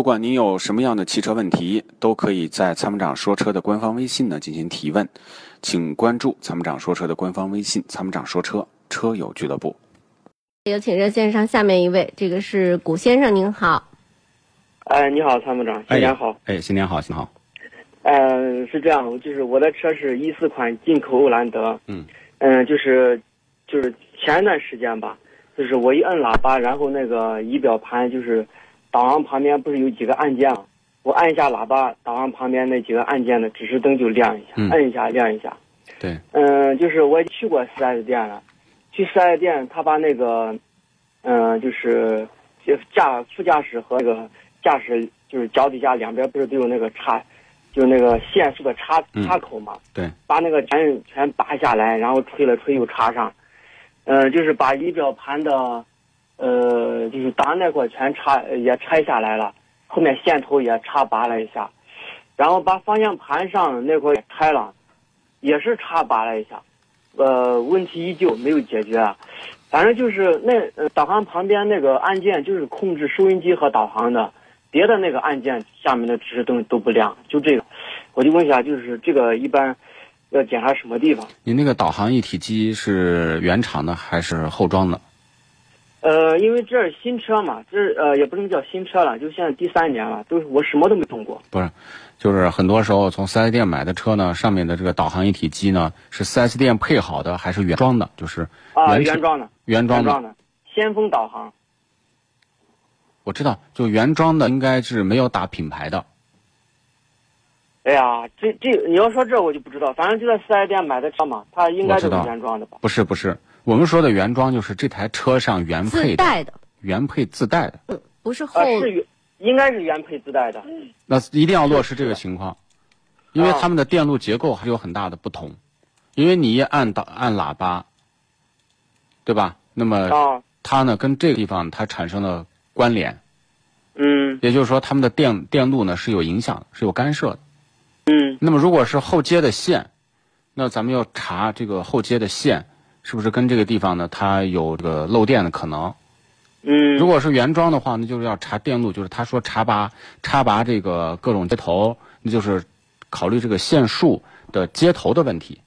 不管您有什么样的汽车问题，都可以在参谋长说车的官方微信呢进行提问，请关注参谋长说车的官方微信“参谋长说车车友俱乐部”。有请热线上下面一位，这个是古先生，您好。哎，你好，参谋长，新年好。哎，新年好，新年好。嗯，是这样，就是我的车是一四款进口欧蓝德。嗯。嗯，就是就是前一段时间吧，就是我一摁喇叭，然后那个仪表盘就是。导航旁边不是有几个按键吗？我按一下喇叭，导航旁边那几个按键的指示灯就亮一下，按一下亮一下。对。嗯，就是我也去过四 S 店了，去四 S 店，他把那个，嗯，就是驾副驾驶和那个驾驶就是脚底下两边不是都有那个插，就是那个限速的插插口嘛？对。把那个全全拔下来，然后吹了吹又插上，嗯，就是把仪表盘的。呃，就是档那块全插也拆下来了，后面线头也插拔了一下，然后把方向盘上那块也拆了，也是插拔了一下，呃，问题依旧没有解决，反正就是那呃导航旁边那个按键就是控制收音机和导航的，别的那个按键下面的指示灯都不亮，就这个，我就问一下，就是这个一般要检查什么地方？你那个导航一体机是原厂的还是后装的？呃，因为这是新车嘛，这呃也不能叫新车了，就现在第三年了，都是我什么都没动过。不是，就是很多时候从四 S 店买的车呢，上面的这个导航一体机呢，是四 S 店配好的还是原装的？就是啊，原装的，原装的，先锋导航。我知道，就原装的应该是没有打品牌的。哎呀，这这你要说这我就不知道，反正就在四 S 店买的车嘛，它应该就是原装的吧？不是不是。我们说的原装就是这台车上原配的，原配自带的，嗯，不是后是原，应该是原配自带的。那一定要落实这个情况，因为他们的电路结构还有很大的不同。因为你一按导按喇叭，对吧？那么它呢跟这个地方它产生了关联，嗯，也就是说他们的电电路呢是有影响，是有干涉的，嗯。那么如果是后接的线，那咱们要查这个后接的线。是不是跟这个地方呢？它有这个漏电的可能？嗯，如果是原装的话，那就是要查电路，就是他说查拔插拔这个各种接头，那就是考虑这个线束的接头的问题。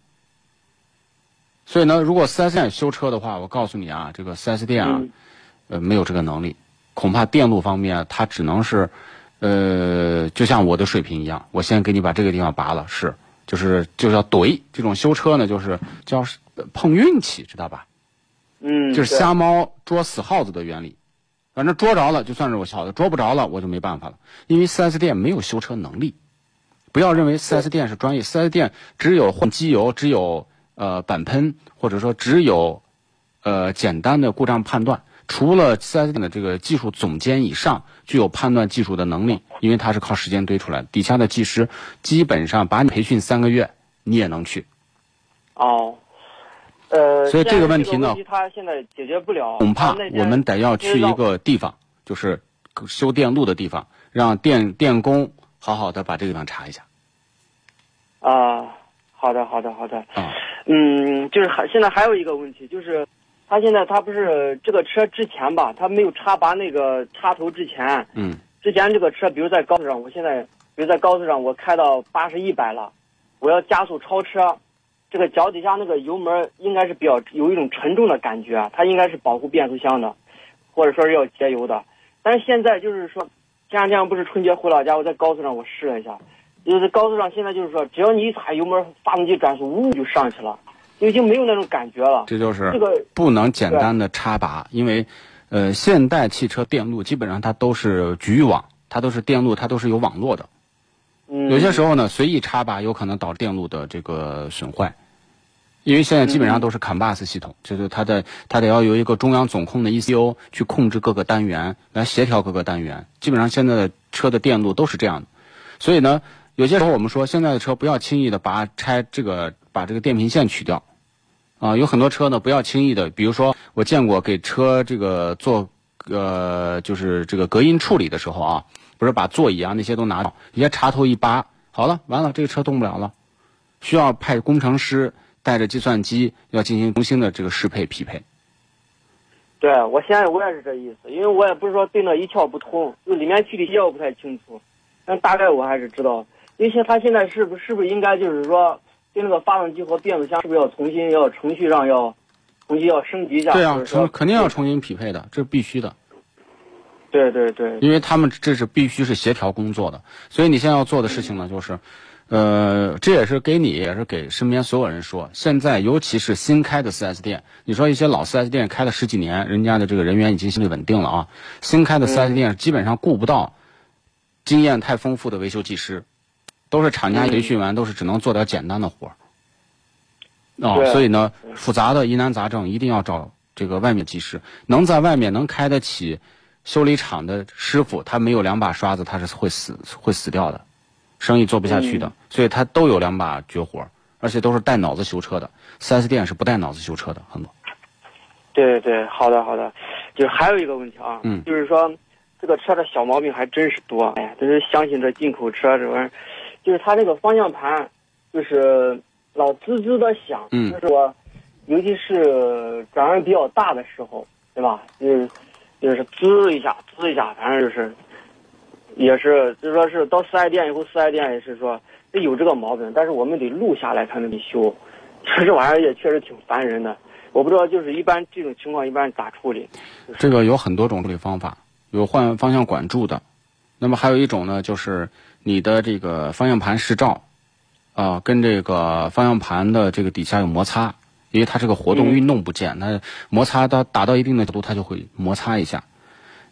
所以呢，如果四 S 店修车的话，我告诉你啊，这个四 S 店啊，呃，没有这个能力，恐怕电路方面它只能是，呃，就像我的水平一样，我先给你把这个地方拔了，是，就是就是要怼这种修车呢，就是叫。碰运气，知道吧？嗯，就是瞎猫捉死耗子的原理。反正捉着了，就算是我小的；捉不着了，我就没办法了。因为 4S 店没有修车能力。不要认为 4S 店是专业，4S 店只有换机油，只有呃板喷，或者说只有呃简单的故障判断。除了 4S 店的这个技术总监以上具有判断技术的能力，因为他是靠时间堆出来的。底下的技师基本上把你培训三个月，你也能去。哦。呃，所以这个问题呢，他现在解决不了。恐怕我们得要去一个地方，就是修电路的地方，让电电工好好的把这个地方查一下。啊，好的，好的，好的。啊，嗯，就是还现在还有一个问题，就是他现在他不是这个车之前吧，他没有插拔那个插头之前，嗯，之前这个车，比如在高速上，我现在比如在高速上，我开到八十一百了，我要加速超车。这个脚底下那个油门应该是比较有一种沉重的感觉，它应该是保护变速箱的，或者说是要节油的。但是现在就是说，前两天不是春节回老家，我在高速上我试了一下，就是高速上现在就是说，只要你一踩油门，发动机转速呜就上去了，就已经没有那种感觉了。这就是这个不能简单的插拔，因为，呃，现代汽车电路基本上它都是局域网，它都是电路，它都是有网络的。嗯。有些时候呢，随意插拔有可能导致电路的这个损坏。因为现在基本上都是 CAN bus 系统，就是它的它得要由一个中央总控的 ECU 去控制各个单元，来协调各个单元。基本上现在的车的电路都是这样的，所以呢，有些时候我们说现在的车不要轻易的把拆这个把这个电瓶线取掉，啊，有很多车呢不要轻易的，比如说我见过给车这个做呃就是这个隔音处理的时候啊，不是把座椅啊那些都拿掉，一些插头一拔，好了，完了这个车动不了了，需要派工程师。带着计算机要进行重新的这个适配匹配。对我现在我也是这意思，因为我也不是说对那一窍不通，就里面具体我不太清楚，但大概我还是知道。因为现他现在是不是不是应该就是说对那个发动机和变速箱是不是要重新要程序上要重新要升级一下？对啊，重肯定要重新匹配的，这是必须的，对对对，因为他们这是必须是协调工作的。所以你现在要做的事情呢，就是，呃，这也是给你，也是给身边所有人说，现在尤其是新开的 4S 店，你说一些老 4S 店开了十几年，人家的这个人员已经相对稳定了啊，新开的 4S 店基本上顾不到经验太丰富的维修技师，都是厂家培训完，都是只能做点简单的活儿。哦，所以呢，复杂的疑难杂症一定要找这个外面技师，能在外面能开得起修理厂的师傅，他没有两把刷子，他是会死会死掉的，生意做不下去的。所以他都有两把绝活儿，而且都是带脑子修车的。4S 店是不带脑子修车的，很多。对对，好的好的，就是还有一个问题啊，嗯就是说这个车的小毛病还真是多，哎呀，就是相信这进口车这玩意儿，就是它这个方向盘，就是老滋滋的响，嗯就是我，尤其是转弯比较大的时候，对吧？就是就是滋一下滋一下，反正就是，也是就是说是到四 S 店以后，四 S 店也是说有这个毛病，但是我们得录下来才能给修，这玩意儿也确实挺烦人的。我不知道，就是一般这种情况一般咋处理？这个有很多种处理方法，有换方向管柱的，那么还有一种呢，就是你的这个方向盘视照，啊、跟这个方向盘的这个底下有摩擦，因为它这个活动嗯运动不见，它摩擦到达到一定的角度，它就会摩擦一下。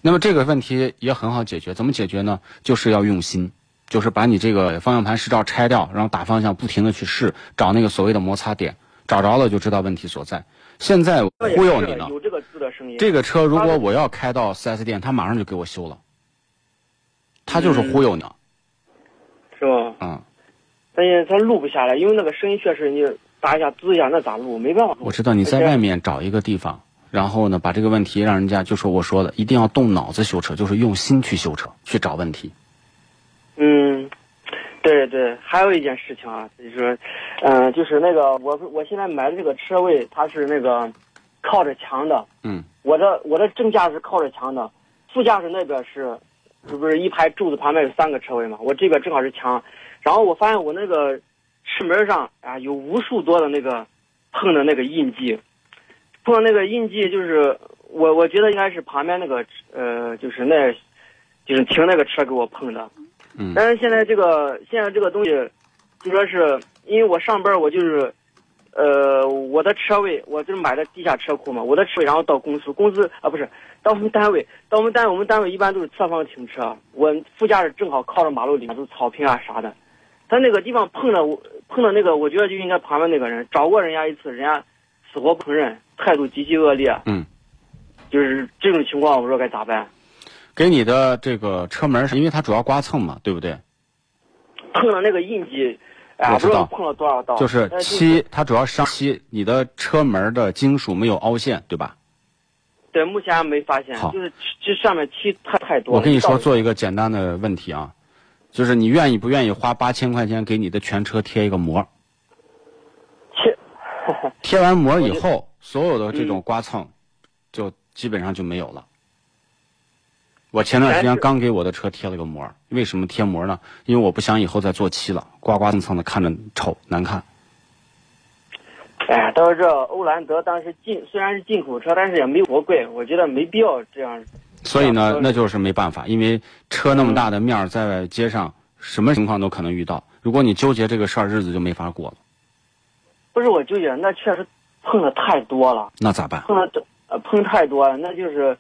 那么这个问题也很好解决，怎么解决呢？就是要用心，就是把你这个方向盘试照拆掉，然后打方向不停的去试，找那个所谓的摩擦点，找着了就知道问题所在。现在忽悠你呢，有这个滋的声音。这个车如果我要开到 4S 店，他马上就给我修了。他就是忽悠你，是吧？嗯，但是他录不下来，因为那个声音确实你打一下滋一下，那咋录？没办法录。我知道你在外面找一个地方，然后呢，把这个问题让人家就说我说的，一定要动脑子修车，就是用心去修车，去找问题。嗯，对对，还有一件事情啊，就是说，嗯、就是那个我我现在买的这个车位，它是那个靠着墙的。嗯，我的我的正驾驶靠着墙的，副驾驶那边是，是不是一排柱子旁边有三个车位嘛？我这边正好是墙，然后我发现我那个车门上啊有无数多的那个碰的那个印记，碰到那个印记就是我我觉得应该是旁边那个呃就是那，就是停那个车给我碰的。嗯。但是现在这个现在这个东西，就说是因为我上班我就是，呃，我的车位我就是买的地下车库嘛，我的车位然后到公司，公司啊不是到我们单位，到我们单位我们单位一般都是侧方停车，我副驾驶正好靠着马路里面都是草坪啊啥的，他那个地方碰了我碰了那个，我觉得就应该旁边那个人找过人家一次，人家死活不承认，态度极其恶劣，嗯，就是这种情况我不知道该咋办，给你的这个车门是因为它主要刮蹭嘛，对不对？碰了那个印记，哎，我知道不知道碰了多少道，就是漆，它主要伤漆，你的车门的金属没有凹陷，对吧？对，目前还没发现好，就是这上面漆太太多了。我跟你说，做一个简单的问题啊，就是你愿意不愿意花八千块钱给你的全车贴一个膜？贴，贴完膜以后，所有的这种刮蹭，就基本上就没有了。我前段时间刚给我的车贴了个膜，为什么贴膜呢？因为我不想以后再做漆了，刮刮蹭蹭的看着丑难看。哎呀，倒是这欧蓝德当时进虽然是进口车，但是也没多贵，我觉得没必要这样。所以呢嗯，那就是没办法，因为车那么大的面儿在街上，什么情况都可能遇到。如果你纠结这个事儿，日子就没法过了。不是我纠结，那确实碰的太多了，那咋办？碰的呃碰太多了，那就是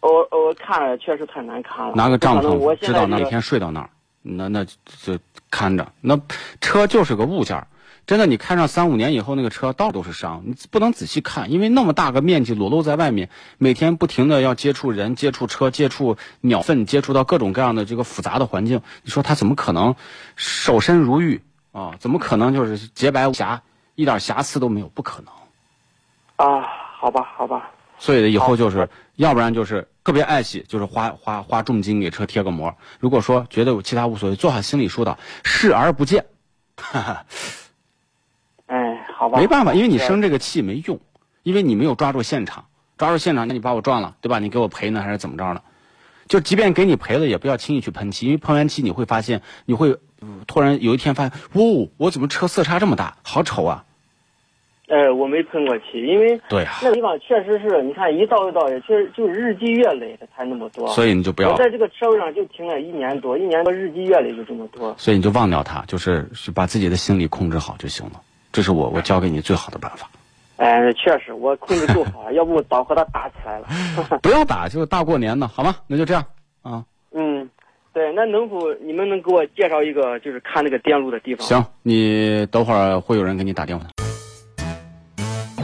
我我看了确实太难看了。拿个帐篷，知道哪天睡到哪儿，那那就看着。那车就是个物件儿，真的，你开上三五年以后，那个车到处都是伤，你不能仔细看，因为那么大个面积裸露在外面，每天不停的要接触人、接触车、接触鸟粪、接触到各种各样的这个复杂的环境，你说他怎么可能守身如玉啊？怎么可能就是洁白无瑕，一点瑕疵都没有？不可能。啊，好吧好吧，所以以后就是，要不然就是特别爱惜，就是花花花重金给车贴个膜。如果说觉得有其他无所谓，做好心理疏导，视而不见，哈哈，哎，好吧，没办法，因为你生这个气没用，因为你没有抓住现场。抓住现场，那你把我撞了，对吧？你给我赔呢，还是怎么着呢？就即便给你赔了，也不要轻易去喷漆，因为喷完漆你会发现，你会、呃突然有一天发现，哦，我怎么车色差这么大，好丑啊！呃，我没喷过漆，因为对啊，那个地方确实是，你看一道一道的，确实就是日积月累的才那么多。所以你就不要我，在这个车位上就停了一年多，一年多日积月累就这么多。所以你就忘掉它，就是是把自己的心理控制好就行了。这是我我教给你最好的办法。哎，确实我控制够好，要不早和他打起来了。不要打，就是大过年的，好吗？那就这样啊。嗯，对，那能否你们能给我介绍一个就是看那个电路的地方？行，你等会儿会有人给你打电话。